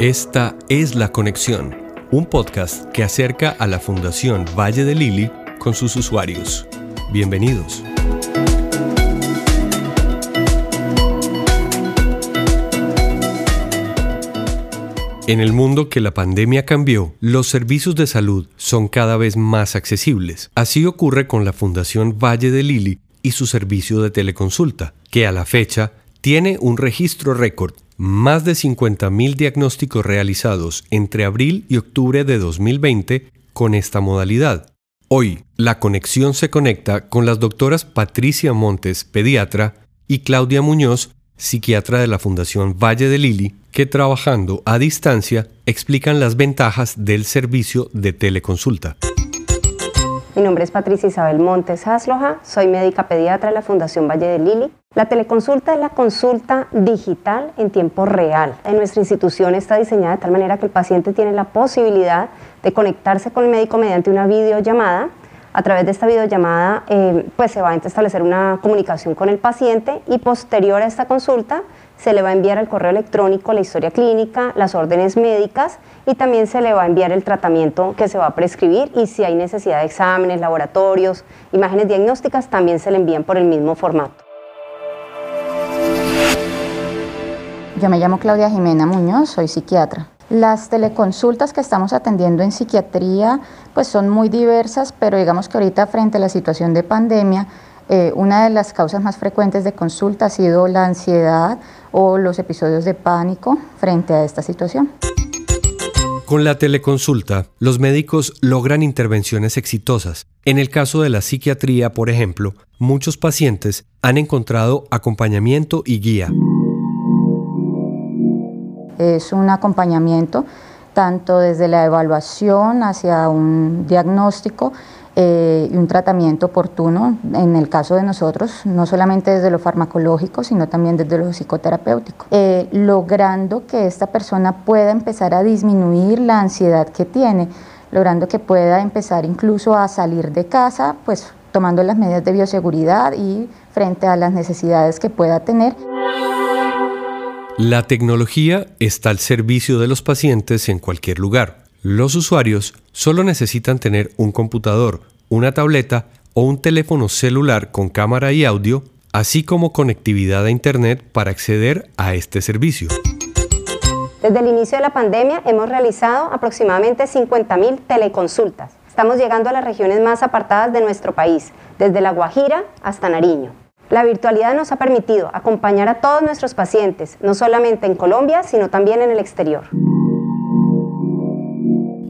Esta es La Conexión, un podcast que acerca a la Fundación Valle de Lili con sus usuarios. Bienvenidos. En el mundo que la pandemia cambió, los servicios de salud son cada vez más accesibles. Así ocurre con la Fundación Valle de Lili y su servicio de teleconsulta, que a la fecha tiene un registro récord, más de 50.000 diagnósticos realizados entre abril y octubre de 2020 con esta modalidad. Hoy, la conexión se conecta con las doctoras Patricia Montes, pediatra, y Claudia Muñoz, psiquiatra de la Fundación Valle de Lili, que trabajando a distancia explican las ventajas del servicio de teleconsulta. Mi nombre es Patricia Isabel Montes Hasloja, soy médica pediatra de la Fundación Valle de Lili. La teleconsulta es la consulta digital en tiempo real. En nuestra institución está diseñada de tal manera que el paciente tiene la posibilidad de conectarse con el médico mediante una videollamada a través de esta videollamada eh, pues se va a establecer una comunicación con el paciente y posterior a esta consulta se le va a enviar al correo electrónico la historia clínica, las órdenes médicas y también se le va a enviar el tratamiento que se va a prescribir y si hay necesidad de exámenes, laboratorios, imágenes diagnósticas, también se le envían por el mismo formato. Yo me llamo Claudia Jimena Muñoz, soy psiquiatra. Las teleconsultas que estamos atendiendo en psiquiatría pues son muy diversas, pero digamos que ahorita frente a la situación de pandemia, eh, una de las causas más frecuentes de consulta ha sido la ansiedad o los episodios de pánico frente a esta situación. Con la teleconsulta, los médicos logran intervenciones exitosas. En el caso de la psiquiatría, por ejemplo, muchos pacientes han encontrado acompañamiento y guía. Es un acompañamiento tanto desde la evaluación hacia un diagnóstico eh, y un tratamiento oportuno, en el caso de nosotros, no solamente desde lo farmacológico, sino también desde lo psicoterapéutico, eh, logrando que esta persona pueda empezar a disminuir la ansiedad que tiene, logrando que pueda empezar incluso a salir de casa, pues tomando las medidas de bioseguridad y frente a las necesidades que pueda tener. La tecnología está al servicio de los pacientes en cualquier lugar. Los usuarios solo necesitan tener un computador, una tableta o un teléfono celular con cámara y audio, así como conectividad a Internet para acceder a este servicio. Desde el inicio de la pandemia hemos realizado aproximadamente 50.000 teleconsultas. Estamos llegando a las regiones más apartadas de nuestro país, desde La Guajira hasta Nariño. La virtualidad nos ha permitido acompañar a todos nuestros pacientes, no solamente en Colombia, sino también en el exterior.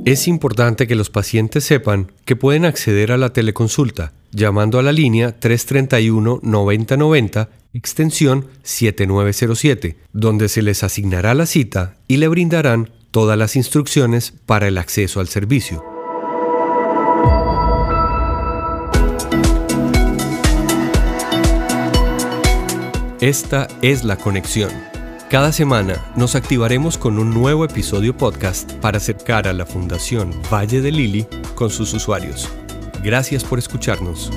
Es importante que los pacientes sepan que pueden acceder a la teleconsulta llamando a la línea 331-9090, extensión 7907, donde se les asignará la cita y le brindarán todas las instrucciones para el acceso al servicio. Esta es la conexión. Cada semana nos activaremos con un nuevo episodio podcast para acercar a la Fundación Valle de Lili con sus usuarios. Gracias por escucharnos.